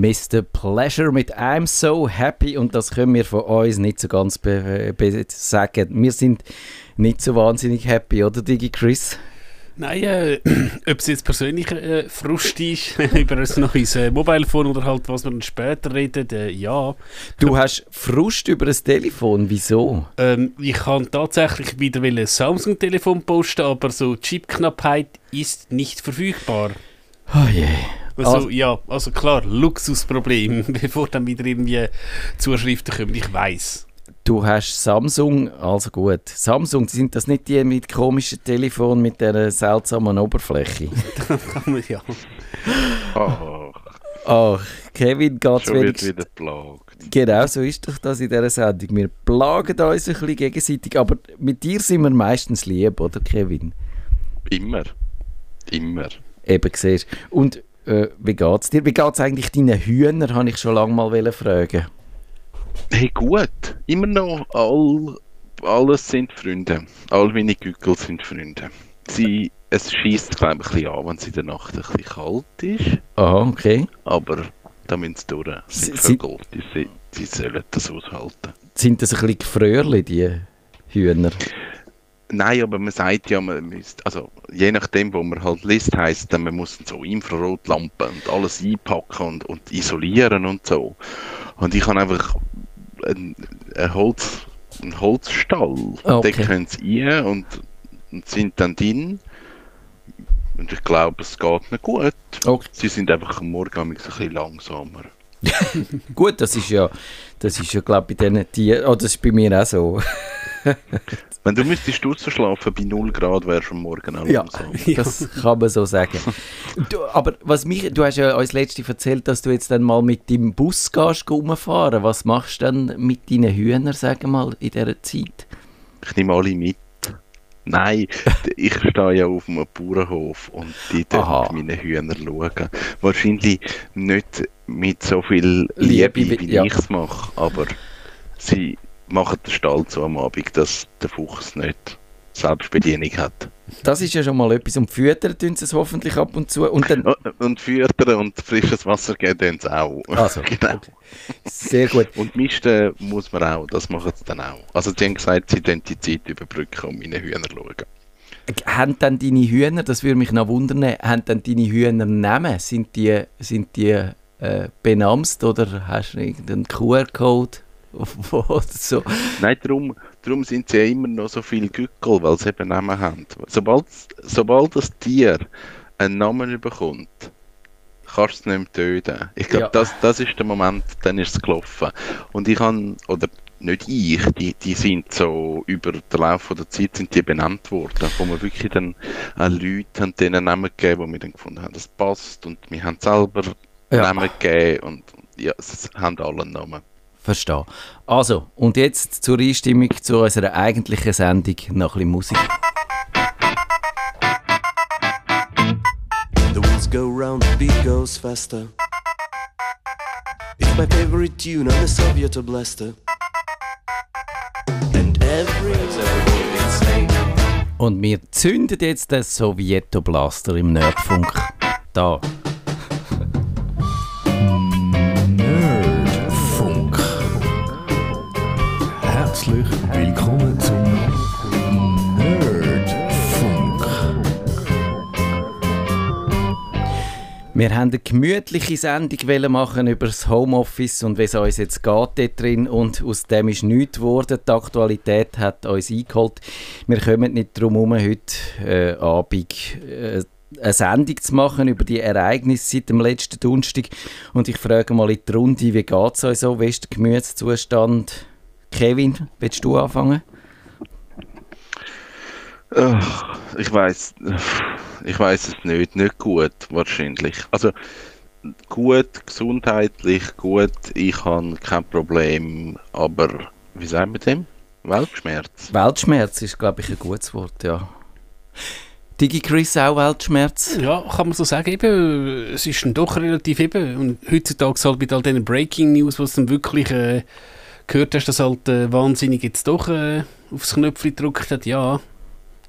Mr. Pleasure mit I'm so happy und das können wir von uns nicht so ganz sagen. Wir sind nicht so wahnsinnig happy, oder Digi Chris? Nein, äh, ob es jetzt persönlich äh, Frust ist über ein neues äh, Mobilphone oder halt, was wir dann später reden, äh, ja. Du hast Frust über ein Telefon, wieso? Ähm, ich kann tatsächlich wieder ein Samsung-Telefon posten, aber so Chipknappheit ist nicht verfügbar. Oh je. Also, also, ja, also klar, Luxusproblem, bevor dann wieder irgendwie Zuschriften kommen, ich weiß. Du hast Samsung, also gut. Samsung, sind das nicht die mit komischen Telefon mit der seltsamen Oberfläche? ja. Ach. Ach, Kevin geht Schon wird wieder plagt. Genau, so ist doch das in dieser Sendung. Wir plagen uns ein bisschen gegenseitig, aber mit dir sind wir meistens lieb, oder Kevin? Immer. Immer. Eben, siehst Und äh, wie geht es dir? Wie geht es eigentlich deinen Hühnern, habe ich schon lange mal fragen Hey, gut. Immer noch all, alles sind Freunde. All meine Gückel sind Freunde. Sie, es schießt glaube ich, ein bisschen an, wenn es in der Nacht ein bisschen kalt ist. Ah, okay. Aber da müssen sie durch. Sind Vögel, die, die sollen das aushalten. Sind das ein bisschen Gefröhrli, die Hühner? Nein, aber man sagt ja, man müsste, also je nachdem, wo man halt liest, heisst dann, man muss so Infrarotlampen und alles einpacken und, und isolieren und so. Und ich habe einfach einen, einen, Holz, einen Holzstall. Okay. Den können sie rein und, und sind dann drin. Und ich glaube, es geht nicht gut. Okay. Sie sind einfach am Morgen ein bisschen langsamer. gut, das ist ja, das ist ja glaube ich, bei diesen Tieren, oh, das ist bei mir auch so. Wenn du müsstest schlafen bei 0 Grad, wärst du am Morgen auch ja, das kann man so sagen. Du, aber was mich, du hast ja uns letzte erzählt, dass du jetzt dann mal mit dem Bus gehst, rumfahren. Was machst du dann mit deinen Hühnern, sagen mal, in dieser Zeit? Ich nehme alle mit. Nein, ich stehe ja auf einem Bauernhof und die dürfen meine Hühner schauen. Wahrscheinlich nicht mit so viel Liebe, Liebe wie ja. ich es mache, aber sie machen den Stall zu am Abend, dass der Fuchs nicht Selbstbedienung hat. Das ist ja schon mal etwas. Und füttern tun sie es hoffentlich ab und zu. Und, dann und füttern und frisches Wasser geben tun sie auch. Also, genau. Okay. Sehr gut. Und misten muss man auch, das machen sie dann auch. Also sie haben gesagt, sie können die Zeit überbrücken und meine Hühner schauen. Haben dann deine Hühner, das würde mich noch wundern, haben dann deine Hühner Namen? Sind die, sind die äh, benamst oder hast du irgendeinen QR-Code? so. Nein, darum, darum sind sie ja immer noch so viele Gückel, weil sie eben Namen haben. Sobald, sobald das Tier einen Namen bekommt, kannst du es nicht mehr töten. Ich glaube, ja. das, das ist der Moment, dann ist es gelaufen. Und ich habe, oder nicht ich, die, die sind so über den Lauf der Zeit sind die benannt worden, wo wir wirklich dann äh, Leute haben denen Namen gegeben, wo wir dann gefunden haben, das passt und wir haben selber ja. Namen gegeben und ja, sie haben alle Namen. Verstehe. Also, und jetzt zur Einstimmung zu unserer eigentlichen Sendung nach ein bisschen Musik. The wheels go round, the beat goes faster. It's my favorite tune on the Soviet Blaster. And every Und wir zünden jetzt den Sowjeto Blaster im Nerdfunk. Da. Wir haben eine gemütliche Sendung machen über das Homeoffice und wie es uns jetzt geht dort drin und aus dem ist nichts geworden. Die Aktualität hat uns eingeholt. Wir kommen nicht darum herum, heute äh, Abend äh, eine Sendung zu machen über die Ereignisse seit dem letzten Donnerstag. Und ich frage mal in die Runde, wie geht es euch so? Wie ist der Gemütszustand? Kevin, willst du anfangen? Ich weiß, ich weiß es nicht, nicht gut wahrscheinlich. Also gut, gesundheitlich gut, ich habe kein Problem, aber wie sagen wir dem? Weltschmerz. Weltschmerz ist, glaube ich, ein gutes Wort, ja. Digi Chris auch Weltschmerz? Ja, kann man so sagen. Eben, es ist dann doch relativ eben. Und heutzutage halt mit all diesen Breaking News, was dann wirklich äh, gehört hast, dass halt äh, wahnsinnig jetzt doch äh, aufs Knöpfchen gedrückt hat, ja,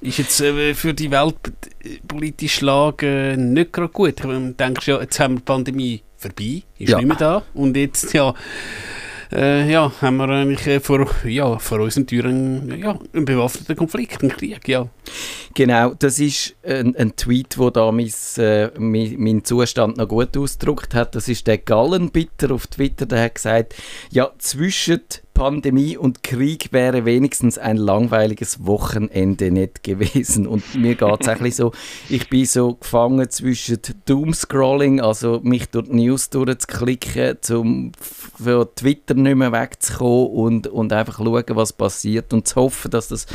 ist jetzt äh, für die weltpolitische Lage äh, nicht gerade gut. Du denkst ja, jetzt haben wir die Pandemie vorbei, ist ja. nicht mehr da. Und jetzt, ja, äh, ja, haben wir eigentlich äh, vor, ja, vor unseren Türen ja, einen bewaffneten Konflikt, einen Krieg, ja. Genau, das ist ein, ein Tweet, der da mein, äh, mein, meinen Zustand noch gut ausgedrückt hat. Das ist der Gallenbitter auf Twitter, der hat gesagt, ja, zwischen Pandemie und Krieg wäre wenigstens ein langweiliges Wochenende nicht gewesen. Und mir geht es eigentlich so, ich bin so gefangen zwischen Doomscrolling, also mich durch die News durchzuklicken, um für Twitter nicht mehr wegzukommen und, und einfach schauen, was passiert und zu hoffen, dass das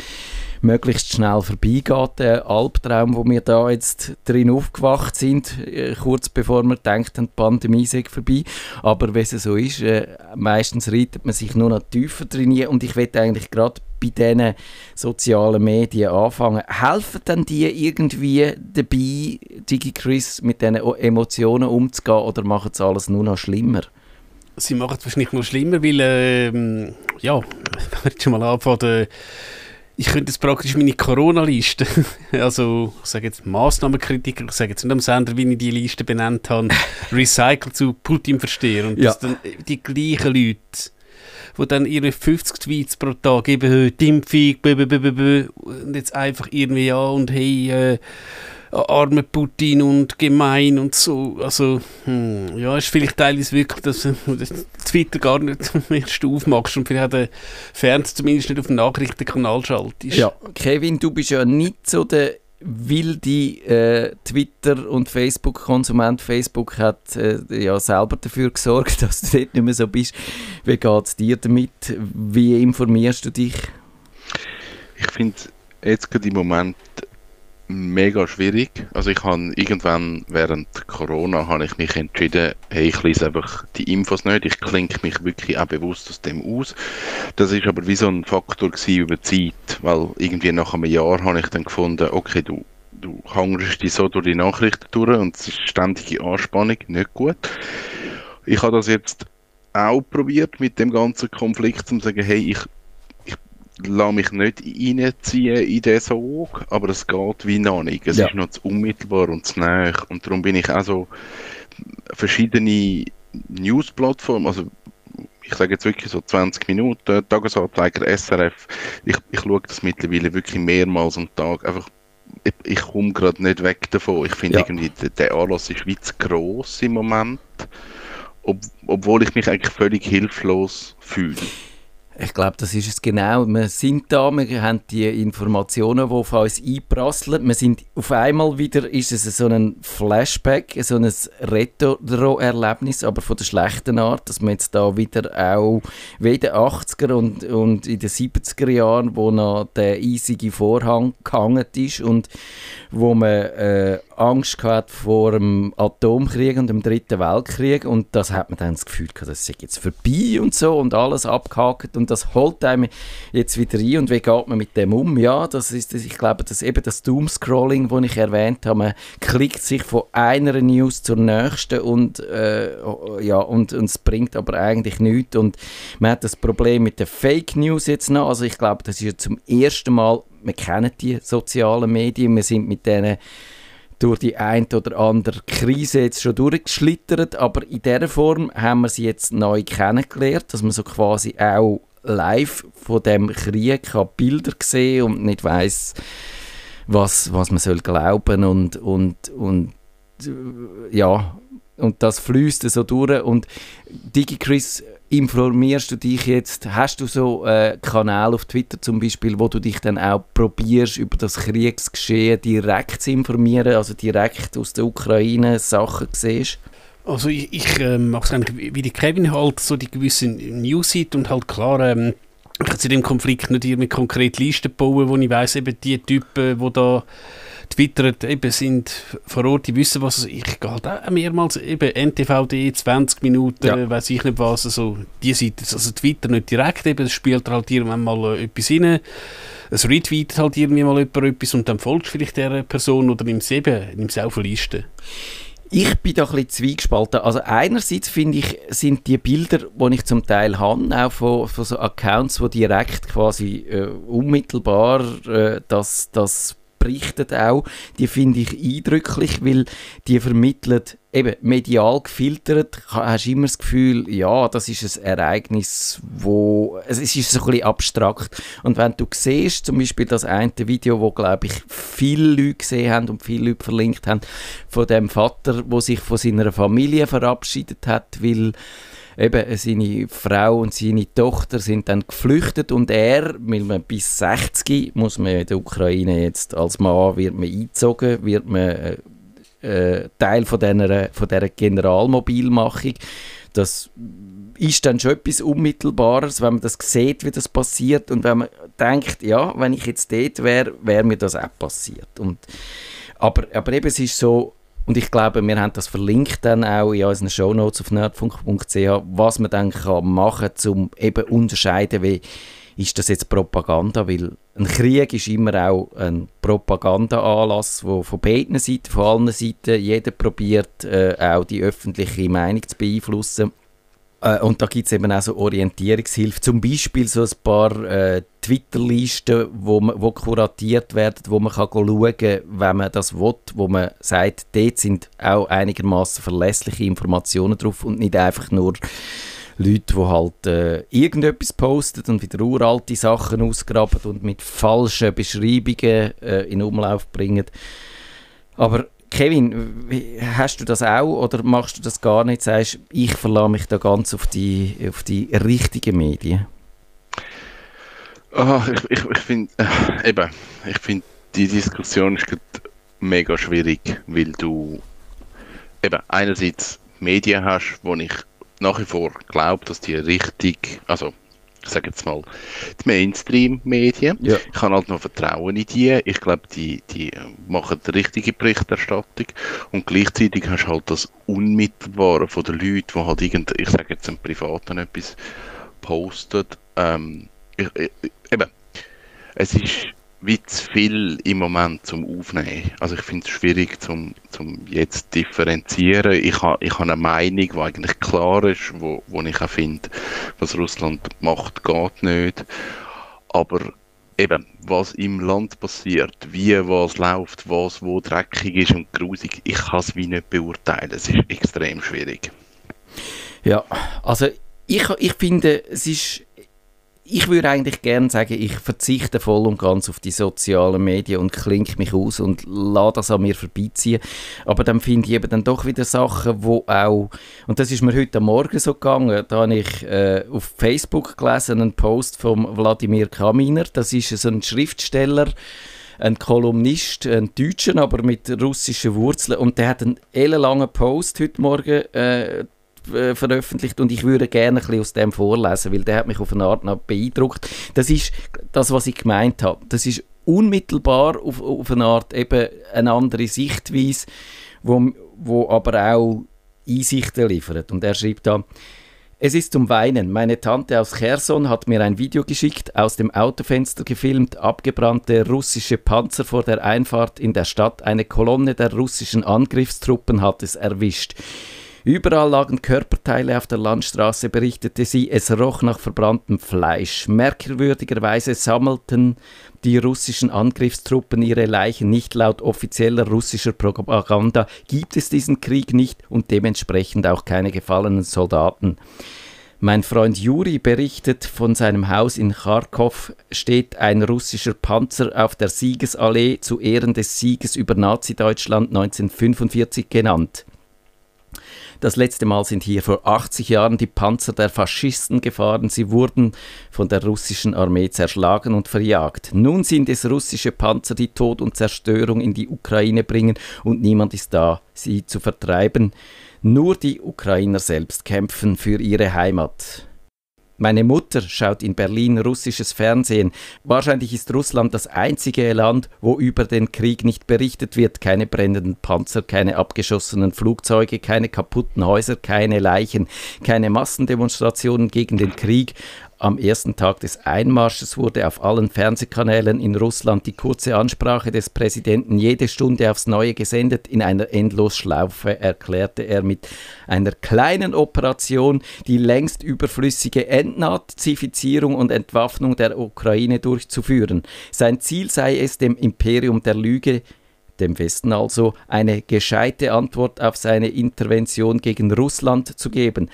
möglichst schnell vorbeigeht, der Albtraum, wo wir da jetzt drin aufgewacht sind, äh, kurz bevor wir denken, die Pandemie sei vorbei. Aber wenn es so ist, äh, meistens reitet man sich nur noch tiefer drin und ich will eigentlich gerade bei diesen sozialen Medien anfangen. Helfen denn die irgendwie dabei, DigiChris, mit diesen Emotionen umzugehen oder machen es alles nur noch schlimmer? Sie machen es wahrscheinlich nur schlimmer, weil, ähm, ja, wenn wir schon mal anfangen, ich könnte jetzt praktisch meine Corona-Liste, also ich sage jetzt Massnahmenkritiker, ich sage jetzt nicht am Sender, wie ich die Liste benannt habe, recyceln zu Putin verstehen. Und ja. dass dann die gleichen Leute, die dann ihre 50 Tweets pro Tag geben, Impfung, und jetzt einfach irgendwie ja und hey, äh, arme Putin und gemein und so. Also, hm, ja, ist vielleicht teilweise wirklich, dass du Twitter gar nicht erst aufmachst und vielleicht den Fernseher zumindest nicht auf den Nachrichtenkanal schaltest. Ja, Kevin, du bist ja nicht so der wilde äh, Twitter- und Facebook-Konsument. Facebook hat äh, ja selber dafür gesorgt, dass du dort nicht mehr so bist. Wie geht es dir damit? Wie informierst du dich? Ich finde jetzt gerade im Moment mega schwierig. Also ich habe irgendwann während Corona habe ich mich entschieden, hey, ich lese einfach die Infos nicht, ich klinke mich wirklich auch bewusst aus dem aus. Das ist aber wie so ein Faktor über Zeit, weil irgendwie nach einem Jahr habe ich dann gefunden, okay, du du hangerst dich so durch die Nachrichten durch und es ist ständige Anspannung, nicht gut. Ich habe das jetzt auch probiert mit dem ganzen Konflikt, um zu sagen, hey, ich lasse mich nicht reinziehen in diesen Sog, aber es geht wie noch nicht. Es ja. ist noch zu unmittelbar und zu nah. Und darum bin ich auch so verschiedene News-Plattformen, also ich sage jetzt wirklich so 20 Minuten, Tagesanzeiger, SRF, ich, ich schaue das mittlerweile wirklich mehrmals am Tag, einfach ich, ich komme gerade nicht weg davon. Ich finde ja. irgendwie, der, der Anlass ist wie zu gross im Moment, ob, obwohl ich mich eigentlich völlig hilflos fühle. Ich glaube, das ist es genau. Wir sind da, wir haben die Informationen, die auf uns einprasseln. Wir sind auf einmal wieder, ist es so ein Flashback, so ein Retro-Erlebnis, aber von der schlechten Art, dass man jetzt da wieder auch wie in den 80er und, und in den 70er Jahren, wo noch der eisige Vorhang gehangen ist und wo man äh, Angst gehabt vor dem Atomkrieg und dem Dritten Weltkrieg. Und das hat man dann das Gefühl gehabt, das ist jetzt vorbei und so und alles abgehakt. Und das holt einem jetzt wieder rein und wie geht man mit dem um? Ja, das ist, ich glaube, das eben das Doomscrolling, das ich erwähnt habe, man klickt sich von einer News zur nächsten und äh, ja, und, und es bringt aber eigentlich nichts. Und man hat das Problem mit den Fake News jetzt noch, also ich glaube, das ist ja zum ersten Mal wir kennen die sozialen Medien, wir sind mit denen durch die ein oder andere Krise jetzt schon durchgeschlittert, aber in dieser Form haben wir sie jetzt neu kennengelernt, dass man so quasi auch live von dem Krieg kann Bilder sehen und nicht weiß, was, was man soll glauben und, und, und äh, ja, und das fließt so durch. Und DigiChris informierst du dich jetzt, hast du so äh, Kanäle auf Twitter zum Beispiel, wo du dich dann auch probierst, über das Kriegsgeschehen direkt zu informieren, also direkt aus der Ukraine Sachen siehst? Also ich, ich äh, mache es eigentlich wie die Kevin halt, so die gewissen News-Seite und halt klar, ähm, ich kann zu dem Konflikt nicht irgendwie konkret Listen bauen, wo ich weiß eben die Typen, die da twittert, eben sind vor Ort, die wissen, was ich gehe halt auch mehrmals, eben NTVD, 20 Minuten, ja. weiß ich nicht was, also die Seite, also Twitter nicht direkt, eben, es spielt halt irgendwann mal äh, etwas rein, es retweetet halt irgendwie mal jemand etwas und dann folgst vielleicht der Person oder nimmst es eben, nimmst auf eine Liste. Ich bin da ein bisschen zwiegespalten. Also einerseits finde ich, sind die Bilder, die ich zum Teil habe, auch von, von so Accounts, die direkt quasi äh, unmittelbar äh, das, das berichtet auch, die finde ich eindrücklich, weil die vermittelt eben medial gefiltert, hast immer das Gefühl, ja, das ist ein Ereignis, wo es ist so ein bisschen abstrakt. Und wenn du siehst, zum Beispiel das eine Video, wo glaube ich viele Leute gesehen haben und viele Leute verlinkt haben, von dem Vater, wo sich von seiner Familie verabschiedet hat, weil eben seine Frau und seine Tochter sind dann geflüchtet und er, weil man bis 60 muss man in der Ukraine jetzt als Mann wird man eingezogen, wird man äh, äh, Teil von dieser, von dieser Generalmobilmachung. Das ist dann schon etwas Unmittelbares, wenn man das sieht, wie das passiert und wenn man denkt, ja, wenn ich jetzt dort wäre, wäre mir das auch passiert. Und, aber, aber eben, es ist so, und ich glaube, wir haben das verlinkt dann auch in unseren Shownotes auf nerdfunk.ch, was man dann kann machen kann, um eben unterscheiden, wie ist das jetzt Propaganda, weil ein Krieg ist immer auch ein Propagandaanlass, wo von beiden Seiten, von allen Seiten, jeder probiert äh, auch die öffentliche Meinung zu beeinflussen. Äh, und da gibt es eben auch so Orientierungshilfe, zum Beispiel so ein paar äh, Twitter-Listen, wo, wo kuratiert werden, wo man kann schauen kann, wenn man das will, wo man sagt, dort sind auch einigermaßen verlässliche Informationen drauf und nicht einfach nur Leute, die halt äh, irgendetwas posten und wieder uralte Sachen ausgraben und mit falschen Beschreibungen äh, in Umlauf bringen. Aber Kevin, hast du das auch oder machst du das gar nicht? Sagst, ich verlasse mich da ganz auf die, auf die richtigen Medien? Oh, ich ich, ich finde, äh, ich finde, die Diskussion ist mega schwierig, weil du eben einerseits Medien hast, wo ich nach wie vor glaube, dass die richtig, also ich sage jetzt mal, die Mainstream-Medien. Ja. Ich habe halt noch Vertrauen in die. Ich glaube, die, die machen die richtige Berichterstattung und gleichzeitig hast du halt das Unmittelbare von den Leuten, die halt irgend, ich sage jetzt im Privaten etwas postet. Ähm, ich, ich, eben, es ist wie zu viel im Moment zum Aufnehmen. Also ich finde es schwierig zum, zum jetzt differenzieren. Ich habe ich ha eine Meinung, die eigentlich klar ist, wo, wo ich auch finde, was Russland macht, geht nicht. Aber eben, was im Land passiert, wie was läuft, was wo dreckig ist und grusig, ich kann es wie nicht beurteilen. Es ist extrem schwierig. Ja, also ich, ich finde, es ist ich würde eigentlich gerne sagen, ich verzichte voll und ganz auf die sozialen Medien und klinke mich aus und lasse das an mir vorbeiziehen. Aber dann finde ich eben dann doch wieder Sachen, wo auch, und das ist mir heute Morgen so gegangen, da habe ich äh, auf Facebook gelesen, einen Post von Wladimir Kaminer, das ist so ein Schriftsteller, ein Kolumnist, ein Deutscher, aber mit russischen Wurzeln. Und der hat einen ellenlangen Post heute Morgen äh, äh, veröffentlicht und ich würde gerne ein aus dem vorlesen, weil der hat mich auf eine Art noch beeindruckt. Das ist das, was ich gemeint habe. Das ist unmittelbar auf, auf eine Art eben eine andere Sichtweise, wo, wo aber auch Einsichten liefert. Und er schreibt da, es ist zum Weinen. Meine Tante aus Cherson hat mir ein Video geschickt, aus dem Autofenster gefilmt, abgebrannte russische Panzer vor der Einfahrt in der Stadt. Eine Kolonne der russischen Angriffstruppen hat es erwischt. Überall lagen Körperteile auf der Landstraße, berichtete sie. Es roch nach verbranntem Fleisch. Merkwürdigerweise sammelten die russischen Angriffstruppen ihre Leichen nicht laut offizieller russischer Propaganda. Gibt es diesen Krieg nicht und dementsprechend auch keine gefallenen Soldaten. Mein Freund Juri berichtet, von seinem Haus in Kharkov steht ein russischer Panzer auf der Siegesallee zu Ehren des Sieges über Nazi-Deutschland 1945 genannt. Das letzte Mal sind hier vor 80 Jahren die Panzer der Faschisten gefahren. Sie wurden von der russischen Armee zerschlagen und verjagt. Nun sind es russische Panzer, die Tod und Zerstörung in die Ukraine bringen und niemand ist da, sie zu vertreiben. Nur die Ukrainer selbst kämpfen für ihre Heimat. Meine Mutter schaut in Berlin russisches Fernsehen. Wahrscheinlich ist Russland das einzige Land, wo über den Krieg nicht berichtet wird. Keine brennenden Panzer, keine abgeschossenen Flugzeuge, keine kaputten Häuser, keine Leichen, keine Massendemonstrationen gegen den Krieg. Am ersten Tag des Einmarsches wurde auf allen Fernsehkanälen in Russland die kurze Ansprache des Präsidenten jede Stunde aufs Neue gesendet. In einer Endlosschlaufe erklärte er mit einer kleinen Operation die längst überflüssige Entnazifizierung und Entwaffnung der Ukraine durchzuführen. Sein Ziel sei es, dem Imperium der Lüge dem Westen also, eine gescheite Antwort auf seine Intervention gegen Russland zu geben.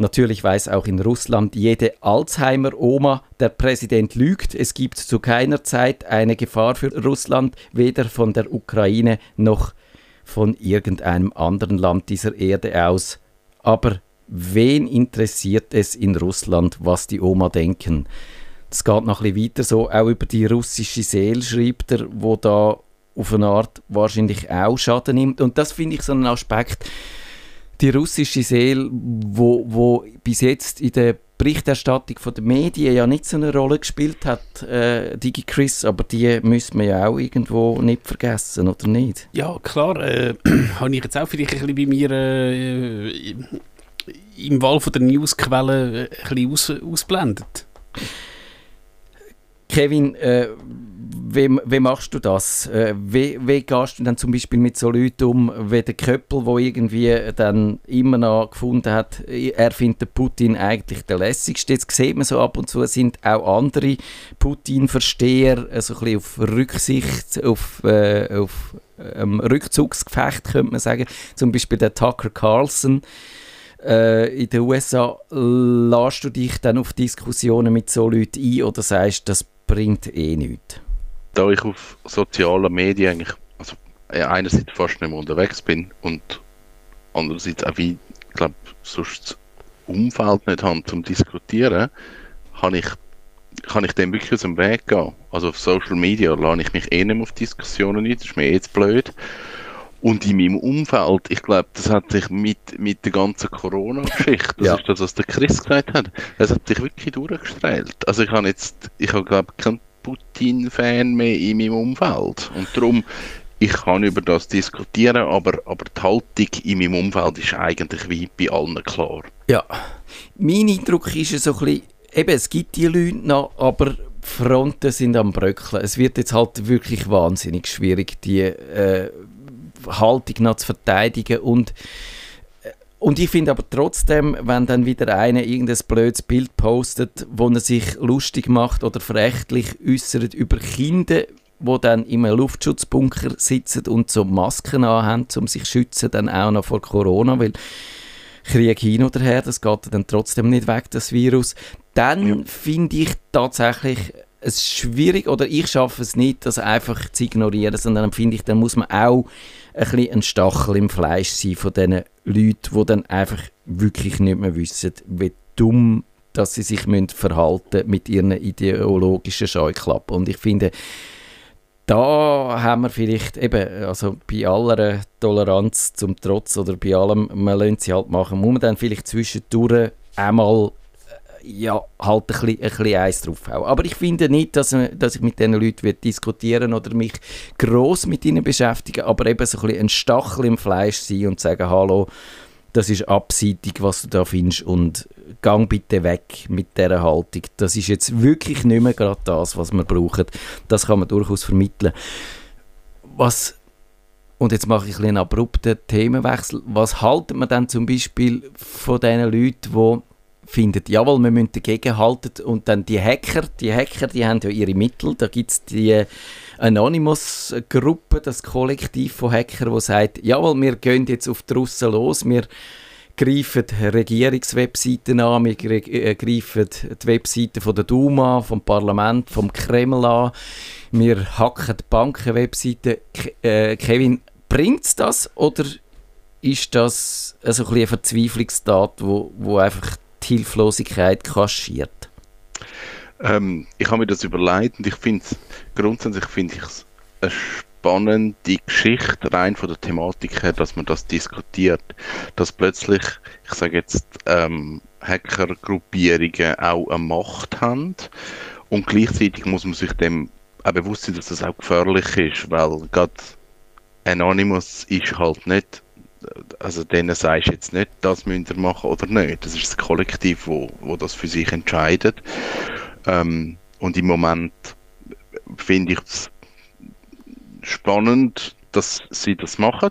Natürlich weiß auch in Russland jede Alzheimer-Oma, der Präsident lügt. Es gibt zu keiner Zeit eine Gefahr für Russland, weder von der Ukraine noch von irgendeinem anderen Land dieser Erde aus. Aber wen interessiert es in Russland, was die Oma denken? Es geht noch ein bisschen weiter so, auch über die russische Seele schreibt er, wo da auf eine Art wahrscheinlich auch Schaden nimmt. Und das finde ich so einen Aspekt, die russische Seele, wo, wo bis jetzt in der Berichterstattung von den Medien ja nicht so eine Rolle gespielt hat, äh, Digi Chris, aber die müssen wir ja auch irgendwo nicht vergessen, oder nicht? Ja, klar. Äh, habe ich jetzt auch vielleicht ein bisschen bei mir äh, im Wahl von der Newsquelle ein bisschen aus, ausblendet. Kevin, äh, wie, wie machst du das? Äh, wie, wie gehst du dann zum Beispiel mit so Leuten um, wie der Köppel, der irgendwie dann immer noch gefunden hat, er findet Putin eigentlich der lässigste. Jetzt sieht man so ab und zu, sind auch andere Putin-Versteher äh, so ein bisschen auf Rücksicht, auf, äh, auf ähm, Rückzugsgefecht, könnte man sagen. Zum Beispiel der Tucker Carlson äh, in den USA. Lässt du dich dann auf Diskussionen mit so Leuten ein oder sagst, das bringt eh nichts? da ich auf sozialen Medien eigentlich also einerseits fast nicht mehr unterwegs bin und andererseits auch wie, ich glaube, sonst das Umfeld nicht habe zum Diskutieren, habe ich, kann ich dem wirklich aus dem Weg gehen. Also auf Social Media lade ich mich eh nicht mehr auf Diskussionen ein, das ist mir jetzt blöd. Und in meinem Umfeld, ich glaube, das hat sich mit, mit der ganzen Corona-Geschichte, das ja. ist das, was der Chris gesagt hat, es hat sich wirklich durchgestrahlt. Also ich habe jetzt, ich habe glaube keinen Putin-Fan mehr in meinem Umfeld. Und darum, ich kann über das diskutieren, aber, aber die Haltung in meinem Umfeld ist eigentlich wie bei allen klar. Ja, mein Eindruck ist so ein bisschen, eben, es gibt die Leute noch, aber die Fronten sind am Bröckeln. Es wird jetzt halt wirklich wahnsinnig schwierig, die äh, Haltung noch zu verteidigen und und ich finde aber trotzdem, wenn dann wieder einer irgendein blödes Bild postet, wo er sich lustig macht oder verächtlich äußert über Kinder, wo dann im Luftschutzbunker sitzen und so Masken anhaben, um sich zu schützen, dann auch noch vor Corona, weil Krieg hin oder her, das geht dann trotzdem nicht weg, das Virus. Dann ja. finde ich tatsächlich es schwierig, oder ich schaffe es nicht, das einfach zu ignorieren, sondern dann finde ich, dann muss man auch bisschen ein Stachel im Fleisch sein von diesen Leuten, die dann einfach wirklich nicht mehr wissen, wie dumm dass sie sich müssen verhalten mit ihren ideologischen Scheuklappen. Und ich finde, da haben wir vielleicht eben, also bei aller Toleranz zum Trotz oder bei allem, man lernt sie halt machen, muss man dann vielleicht zwischendurch einmal ja, halt ein bisschen, ein bisschen eins drauf auch. Aber ich finde nicht, dass, dass ich mit diesen Leuten diskutieren oder mich gross mit ihnen beschäftigen, aber eben so ein bisschen ein Stachel im Fleisch sein und sagen, hallo, das ist abseitig, was du da findest und gang bitte weg mit dieser Haltung. Das ist jetzt wirklich nicht mehr gerade das, was wir brauchen. Das kann man durchaus vermitteln. Was und jetzt mache ich einen abrupten Themenwechsel. Was haltet man dann zum Beispiel von diesen Leuten, die findet, jawohl, wir müssen dagegen halten. Und dann die Hacker, die Hacker, die haben ja ihre Mittel. Da gibt es die Anonymous-Gruppe, das Kollektiv von Hackern, wo sagt, jawohl, wir gehen jetzt auf die Russen los, wir greifen Regierungswebseiten an, wir äh, greifen die Webseiten von der Duma, vom Parlament, vom Kreml an, wir hacken die Bankenwebseiten. Äh, Kevin, bringt das oder ist das also ein, ein Verzweiflungstat, wo, wo einfach die Hilflosigkeit kaschiert? Ähm, ich habe mir das überlegt und ich finde grundsätzlich finde ich es eine spannende Geschichte rein von der Thematik her, dass man das diskutiert, dass plötzlich, ich sage jetzt, ähm, Hackergruppierungen auch eine Macht haben und gleichzeitig muss man sich dem auch bewusst sein, dass das auch gefährlich ist, weil gerade Anonymous ist halt nicht also denen sagst du jetzt nicht, das müsst ihr machen oder nicht. Das ist das Kollektiv, wo, wo das für sich entscheidet. Ähm, und im Moment finde ich es spannend, dass sie das machen,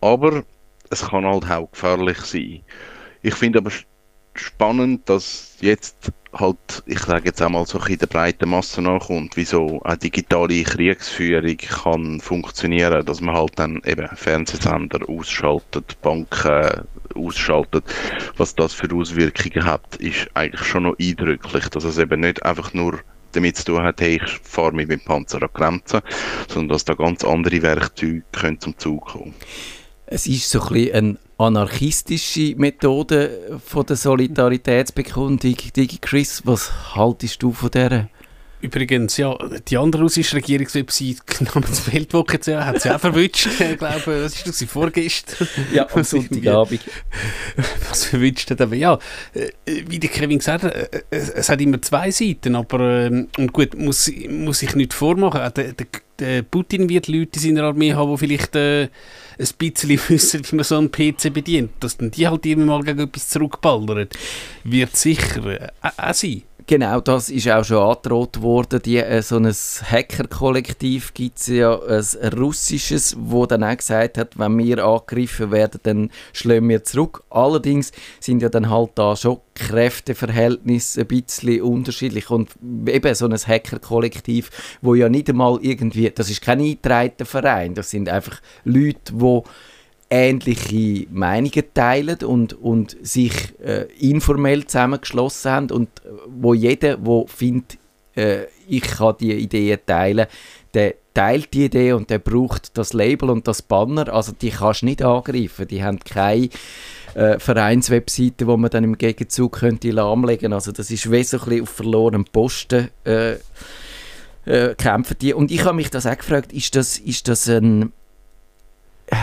aber es kann halt auch gefährlich sein. Ich finde aber spannend, dass jetzt halt, ich sage jetzt einmal so in der breiten Masse nachkommt, wie so eine digitale Kriegsführung kann funktionieren, dass man halt dann eben Fernsehsender ausschaltet, Banken ausschaltet. Was das für Auswirkungen hat, ist eigentlich schon noch eindrücklich, dass es eben nicht einfach nur damit zu tun hat, hey, ich fahre mit dem Panzer an die Grenze, sondern dass da ganz andere Werkzeuge können zum Zug kommen. Es ist so ein bisschen eine anarchistische Methode von der Solidaritätsbekundung. Digi Chris, was haltest du von der? Übrigens, ja, die andere russische Regierungswebsite namens Weltwoche hat sie auch verwünscht. ich glaube, was ist das, vorgestern? Ja, am Sonntagabend. Was verwünscht hat. Aber ja, äh, wie der Kevin gesagt hat, äh, es hat immer zwei Seiten, aber ähm, und gut, muss, muss ich nicht vormachen. Der, der, der Putin wird Leute in seiner Armee haben, die vielleicht äh, ein bisschen wissen, wie man so einen PC bedient. Dass dann die halt immer mal gegen etwas zurückballern, wird sicher äh, auch sein. Genau, das ist auch schon angedroht worden. Die, äh, so ein Hacker-Kollektiv gibt es ja, ein russisches, wo dann auch gesagt hat, wenn wir angegriffen werden, dann schlagen wir zurück. Allerdings sind ja dann halt da schon Kräfteverhältnisse ein bisschen unterschiedlich. Und eben so ein Hacker-Kollektiv, wo ja nicht einmal irgendwie, das ist kein eingetragener Verein, das sind einfach Leute, die ähnliche Meinungen teilen und, und sich äh, informell zusammengeschlossen haben und äh, wo jeder, der findet, äh, ich kann die Ideen teilen, der teilt die Idee und der braucht das Label und das Banner, also die kannst du nicht angreifen, die haben keine äh, Vereinswebseite, wo man dann im Gegenzug könnte lahmlegen also das ist wie so bisschen auf verlorenen Posten äh, äh, kämpfen die. Und ich habe mich das auch gefragt, ist das, ist das ein äh,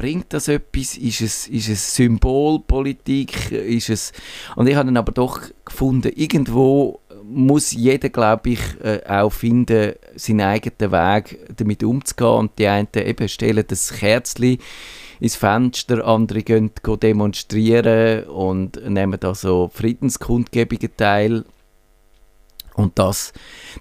bringt das etwas? Ist es, ist es Symbolpolitik? Ist es und ich habe dann aber doch gefunden, irgendwo muss jeder, glaube ich, äh, auch finden, seinen eigenen Weg damit umzugehen. Und die einen eben stellen das Kerzchen ins Fenster, andere gehen demonstrieren und nehmen da so Friedenskundgebungen teil. Und das,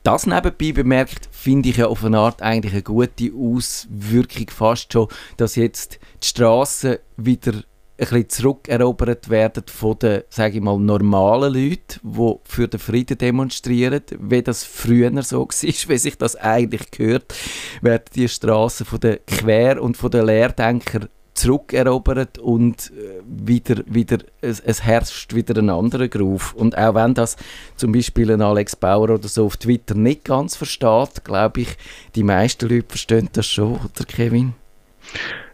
das nebenbei bemerkt, finde ich ja auf eine Art eigentlich eine gute Auswirkung fast schon, dass jetzt die Straßen wieder ein bisschen zurückerobert werden von den, sage ich mal, normalen Leuten, die für den Frieden demonstrieren, wie das früher so war, wie sich das eigentlich gehört, werden die Straßen von den Quer- und von den Lehrdenkern zurückerobert und äh, wieder, wieder, es, es, herrscht wieder ein anderer Groove. Und auch wenn das zum Beispiel ein Alex Bauer oder so auf Twitter nicht ganz versteht, glaube ich, die meisten Leute verstehen das schon, oder Kevin?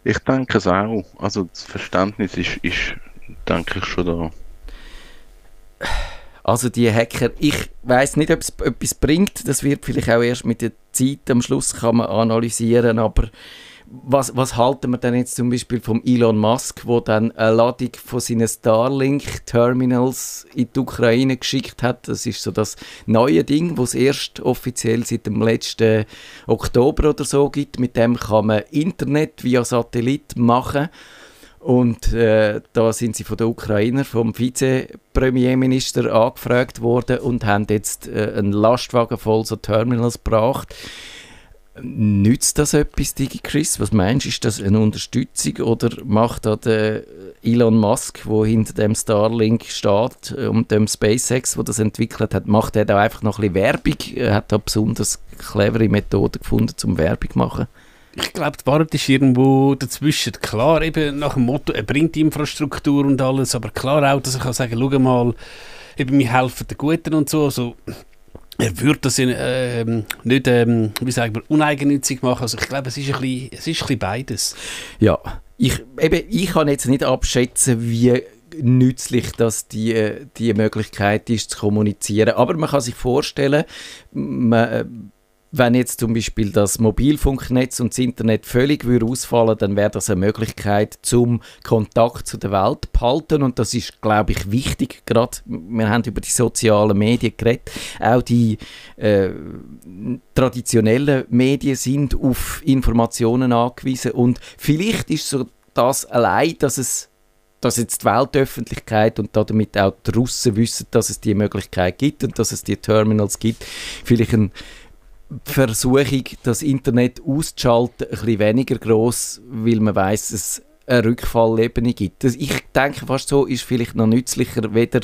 Ich denke es auch. Also das Verständnis ist, ist denke ich, schon da. Also die Hacker, ich weiß nicht, ob es etwas bringt. Das wird vielleicht auch erst mit der Zeit am Schluss kann man analysieren, aber was, was halten wir denn jetzt zum Beispiel vom Elon Musk, wo dann eine Ladung von seinen Starlink-Terminals in die Ukraine geschickt hat? Das ist so das neue Ding, was es erst offiziell seit dem letzten Oktober oder so gibt. Mit dem kann man Internet via Satellit machen. Und äh, da sind sie von der Ukrainer, vom Vize-Premierminister angefragt worden und haben jetzt äh, einen Lastwagen voll so Terminals gebracht. Nützt das etwas, DigiChris? Was meinst du, ist das eine Unterstützung oder macht da der Elon Musk, der hinter dem Starlink steht und dem SpaceX, wo das entwickelt hat, macht er da einfach noch ein bisschen Werbung? Er hat da besonders clevere Methoden gefunden, zum Werbung zu machen? Ich glaube, die Wahrheit ist irgendwo dazwischen. Klar, eben nach dem Motto, er bringt die Infrastruktur und alles, aber klar auch, dass er kann sagen, schau mal, eben, wir helfen den Guten und so. Also, er würde das in, äh, nicht, ähm, wie sagen wir, uneigennützig machen. Also ich glaube, es ist ein bisschen, es ist ein bisschen beides. Ja, ich, eben, ich kann jetzt nicht abschätzen, wie nützlich dass die, die Möglichkeit ist zu kommunizieren. Aber man kann sich vorstellen, man, wenn jetzt zum Beispiel das Mobilfunknetz und das Internet völlig ausfallen dann wäre das eine Möglichkeit, zum Kontakt zu der Welt zu behalten. Und das ist, glaube ich, wichtig. Gerade, wir haben über die sozialen Medien geredet. Auch die äh, traditionellen Medien sind auf Informationen angewiesen. Und vielleicht ist so das allein, dass es dass jetzt die Weltöffentlichkeit und damit auch die Russen wissen, dass es die Möglichkeit gibt und dass es die Terminals gibt, vielleicht eine Versuchung, das Internet auszuschalten, ein bisschen weniger groß, weil man weiß, es eine Rückfallebene gibt. Ich denke fast so ist vielleicht noch nützlicher, weder,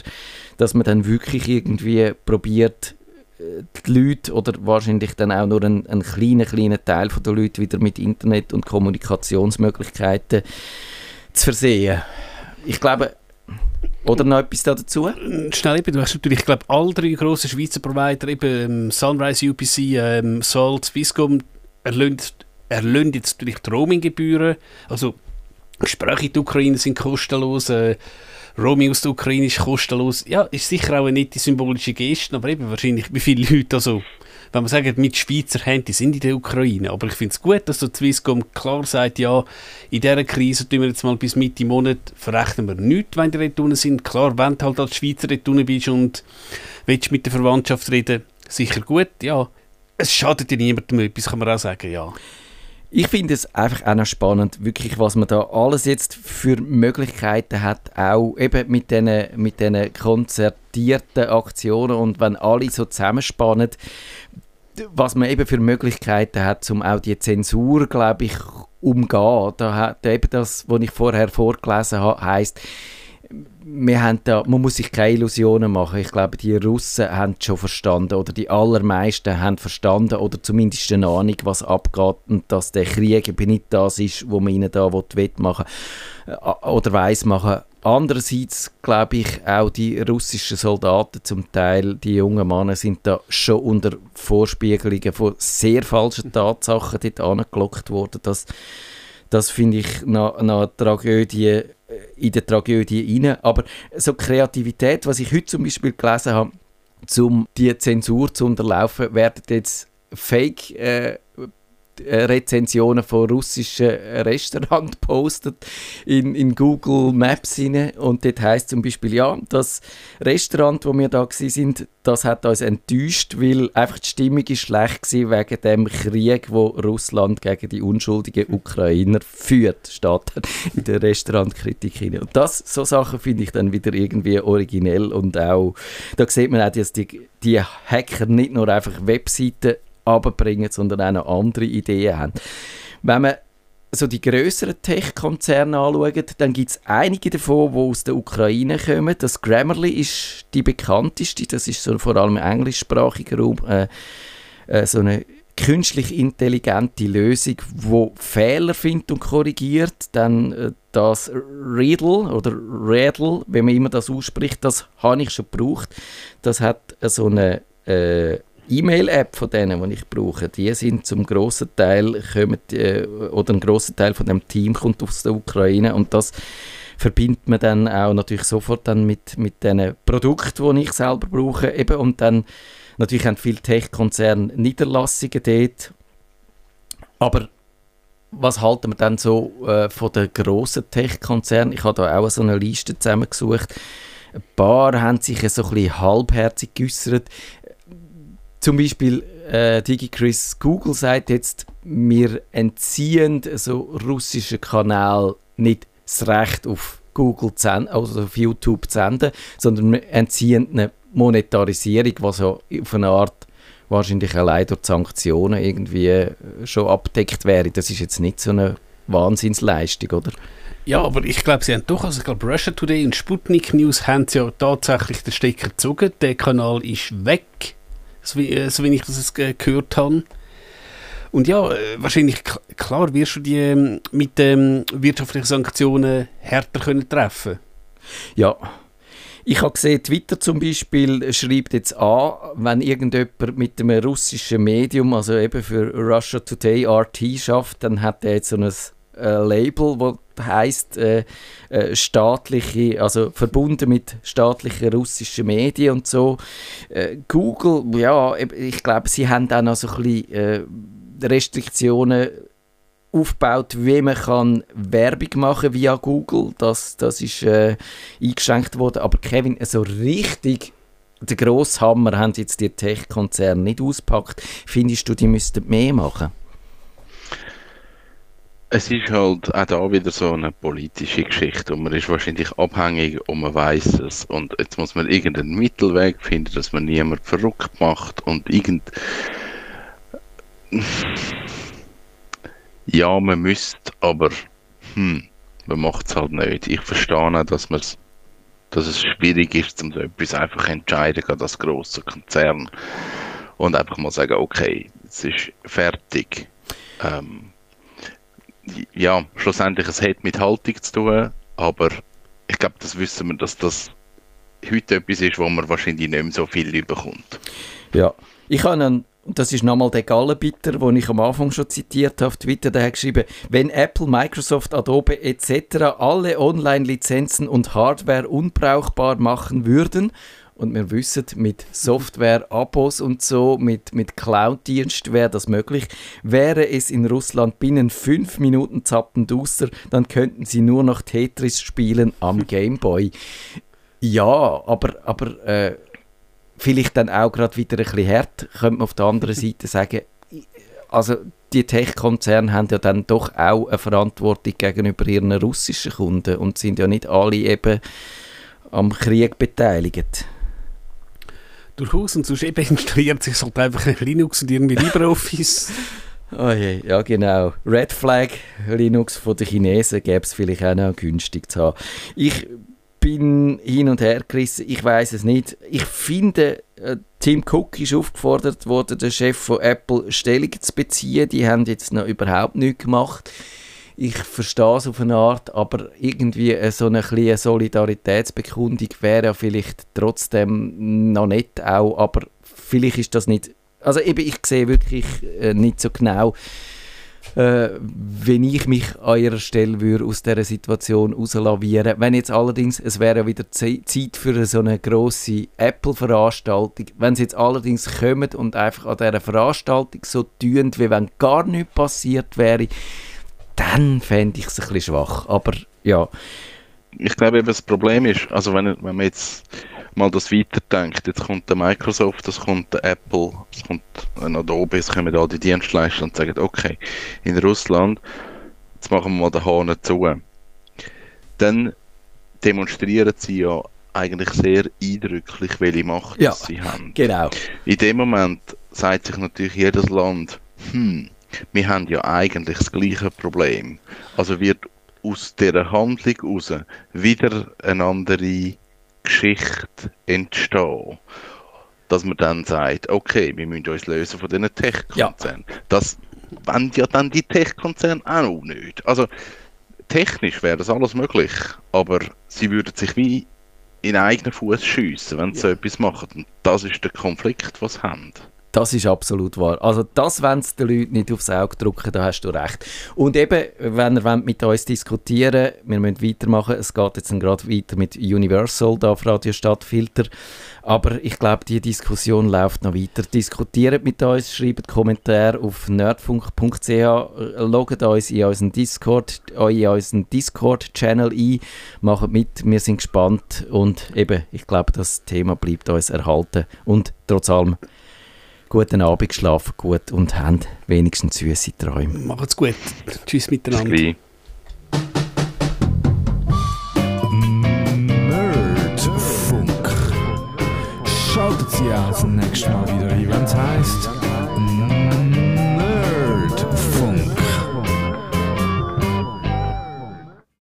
dass man dann wirklich irgendwie probiert, äh, die Leute oder wahrscheinlich dann auch nur ein, ein kleiner, kleiner Teil der Leute wieder mit Internet und Kommunikationsmöglichkeiten zu versehen. Ich glaube, oder noch etwas dazu? Schnell eben, du hast natürlich, ich glaube, alle drei grossen Schweizer Provider, eben ähm, Sunrise UPC, ähm, Salt, Swisscom, erlösen jetzt natürlich die Roaminggebühren. Also Gespräche in der Ukraine sind kostenlos, äh, Roaming aus der Ukraine ist kostenlos. Ja, ist sicher auch eine nette symbolische Geste, aber eben wahrscheinlich, wie viele Leute, also wenn man sagt, mit Schweizer Handy sind in der Ukraine. Aber ich finde es gut, dass der Swisscom klar sagt, ja, in dieser Krise tun wir jetzt mal bis Mitte Monat, verrechnen wir nichts, wenn die Retouren sind. Klar, wenn du halt als Schweizer Retouren bist und willst mit der Verwandtschaft reden, sicher gut, ja. Es schadet dir niemandem etwas, kann man auch sagen, ja. Ich finde es einfach auch noch spannend, wirklich, was man da alles jetzt für Möglichkeiten hat, auch eben mit diesen mit konzertierten Aktionen und wenn alle so zusammenspannen, was man eben für Möglichkeiten hat, um auch die Zensur, glaube ich, umgehen. Da hat eben das, was ich vorher vorgelesen habe, heisst, wir haben da, man muss sich keine Illusionen machen. Ich glaube, die Russen haben schon verstanden oder die allermeisten haben verstanden oder zumindest eine Ahnung, was abgeht und dass der Krieg eben nicht das ist, wo man ihnen da wettmachen äh, oder weiss machen. Andererseits glaube ich auch die russischen Soldaten zum Teil, die jungen Männer sind da schon unter Vorspiegelungen von sehr falschen Tatsachen dort angelockt worden. Das, das finde ich eine, eine Tragödie in der Tragödie rein. Aber so Kreativität, was ich heute zum Beispiel gelesen habe, um die Zensur zu unterlaufen, werden jetzt Fake äh, äh, Rezensionen von russischen Restaurants postet in, in Google Maps hinein. und dort heißt zum Beispiel ja das Restaurant, wo wir da sind, das hat uns enttäuscht, weil einfach die Stimmung ist schlecht war wegen dem Krieg, wo Russland gegen die unschuldigen Ukrainer führt, steht in der Restaurantkritik hinein. Und das so Sachen finde ich dann wieder irgendwie originell und auch da sieht man auch, dass die, die Hacker nicht nur einfach Webseiten runterbringen, sondern auch noch andere Ideen haben. Wenn man so die größeren Tech-Konzerne anschaut, dann gibt es einige davon, die aus der Ukraine kommen. Das Grammarly ist die bekannteste, das ist so vor allem im englischsprachigen Raum äh, äh, so eine künstlich intelligente Lösung, wo Fehler findet und korrigiert. Dann äh, das Riddle oder Riddle, wenn man immer das ausspricht, das habe ich schon gebraucht. Das hat so eine äh, E-Mail-App von denen, die ich brauche, die sind zum grossen Teil, kommen, äh, oder ein grosser Teil von dem Team kommt aus der Ukraine und das verbindet man dann auch natürlich sofort dann mit, mit den Produkten, die ich selber brauche eben und dann natürlich haben viele Tech-Konzerne Niederlassungen dort, aber was halten wir dann so äh, von den grossen Tech-Konzernen? Ich habe da auch so eine Liste zusammengesucht. Ein paar haben sich so ein bisschen halbherzig geäußert. Zum Beispiel äh, DigiChris Google sagt jetzt, wir entziehen so russischen Kanal nicht das Recht auf Google zu senden, also auf YouTube zu senden, sondern wir entziehen eine Monetarisierung, was so auf eine Art wahrscheinlich allein durch Sanktionen irgendwie äh, schon abdeckt wäre. Das ist jetzt nicht so eine Wahnsinnsleistung, oder? Ja, aber ich glaube, sie haben doch, also ich glaube, Russia Today und Sputnik News haben ja tatsächlich den Stecker gezogen. Der Kanal ist weg so wie, äh, so wie ich das gehört habe. Und ja, äh, wahrscheinlich, klar, wirst du die ähm, mit ähm, wirtschaftlichen Sanktionen härter können treffen Ja. Ich habe gesehen, Twitter zum Beispiel schreibt jetzt an, wenn irgendjemand mit einem russischen Medium, also eben für Russia Today RT schafft, dann hat er jetzt so ein äh, Label, das heißt äh, äh, staatliche, also verbunden mit staatlichen russischen Medien und so. Äh, Google, ja, ich glaube, sie haben dann noch so ein bisschen äh, Restriktionen aufgebaut, wie man kann Werbung machen via Google. Das, das ist äh, eingeschränkt worden. Aber Kevin, so richtig der grosse Hammer haben jetzt die Tech-Konzerne nicht auspackt. Findest du, die müssten mehr machen? Es ist halt auch da wieder so eine politische Geschichte und man ist wahrscheinlich abhängig und man weiß es und jetzt muss man irgendeinen Mittelweg finden, dass man niemand verrückt macht und irgend ja, man müsste, aber hm, man macht es halt nicht. Ich verstehe auch, dass man dass es schwierig ist, um so etwas einfach entscheiden, gerade als grosser Konzern und einfach mal sagen, okay, es ist fertig. Ähm, ja, schlussendlich, es hat mit Haltung zu tun, aber ich glaube, das wissen wir, dass das heute etwas ist, wo man wahrscheinlich nicht mehr so viel überkommt. Ja, ich habe einen das ist nochmal der Gallenbitter, den ich am Anfang schon zitiert habe, Twitter, der hat geschrieben, wenn Apple, Microsoft, Adobe etc. alle Online-Lizenzen und Hardware unbrauchbar machen würden, und wir wissen, mit Software, Abos und so, mit, mit Cloud-Dienst wäre das möglich. Wäre es in Russland binnen fünf Minuten zappenduster, dann könnten sie nur noch Tetris spielen am Gameboy. Ja, aber, aber äh, vielleicht dann auch gerade wieder ein bisschen hart, könnte man auf der anderen Seite sagen, also die Tech-Konzerne haben ja dann doch auch eine Verantwortung gegenüber ihren russischen Kunden und sind ja nicht alle eben am Krieg beteiligt durchaus. Und sonst eben installiert sich halt einfach Linux und irgendwie LibreOffice. oh je, ja genau. Red Flag Linux von den Chinesen gäbe es vielleicht auch noch günstig zu haben. Ich bin hin und her gerissen, ich weiß es nicht. Ich finde, äh, Tim Cook ist aufgefordert worden, der Chef von Apple Stellung zu beziehen. Die haben jetzt noch überhaupt nichts gemacht ich verstehe es auf eine Art, aber irgendwie so eine kleine Solidaritätsbekundung wäre ja vielleicht trotzdem noch nicht auch, aber vielleicht ist das nicht, also eben ich sehe wirklich äh, nicht so genau, äh, wenn ich mich an ihrer Stelle würde aus dieser Situation rauslavieren. Wenn jetzt allerdings, es wäre ja wieder Zeit für so eine grosse Apple-Veranstaltung, wenn sie jetzt allerdings kommen und einfach an dieser Veranstaltung so tun, wie wenn gar nichts passiert wäre, dann fände ich es ein bisschen schwach. Aber ja. Ich glaube eben, das Problem ist, also wenn, wenn man jetzt mal das weiterdenkt, jetzt kommt der Microsoft, es kommt der Apple, es kommt ein Adobe, es kommen all die Dienstleister und sagen, okay, in Russland, jetzt machen wir mal den Hahn zu. Dann demonstrieren sie ja eigentlich sehr eindrücklich, welche Macht ja, sie haben. Genau. In dem Moment sagt sich natürlich jedes Land, hm, wir haben ja eigentlich das gleiche Problem. Also wird aus dieser Handlung heraus wieder eine andere Geschichte entstehen. Dass man dann sagt, okay, wir müssen uns lösen von diesen Tech-Konzernen. Ja. Das wollen ja dann die Tech-Konzerne auch nicht. Also technisch wäre das alles möglich, aber sie würden sich wie in eigenen Fuß schiessen, wenn sie ja. so etwas machen. Und das ist der Konflikt, was sie haben. Das ist absolut wahr. Also das wollen den Leuten nicht aufs Auge drücken, da hast du recht. Und eben, wenn ihr mit uns diskutieren wir müssen weitermachen, es geht jetzt gerade weiter mit Universal da auf Radio Stadtfilter, aber ich glaube, die Diskussion läuft noch weiter. Diskutiert mit uns, schreibt Kommentare auf nerdfunk.ch, loggt uns in unseren Discord, in unseren Discord-Channel ein, macht mit, wir sind gespannt und eben, ich glaube, das Thema bleibt uns erhalten und trotz allem guten Abend, schlafen gut und haben wenigstens süße Träume. Macht's gut. Tschüss miteinander. Nerdfunk. Schaltet Sie auch das nächste Mal wieder ein, wenn es heisst...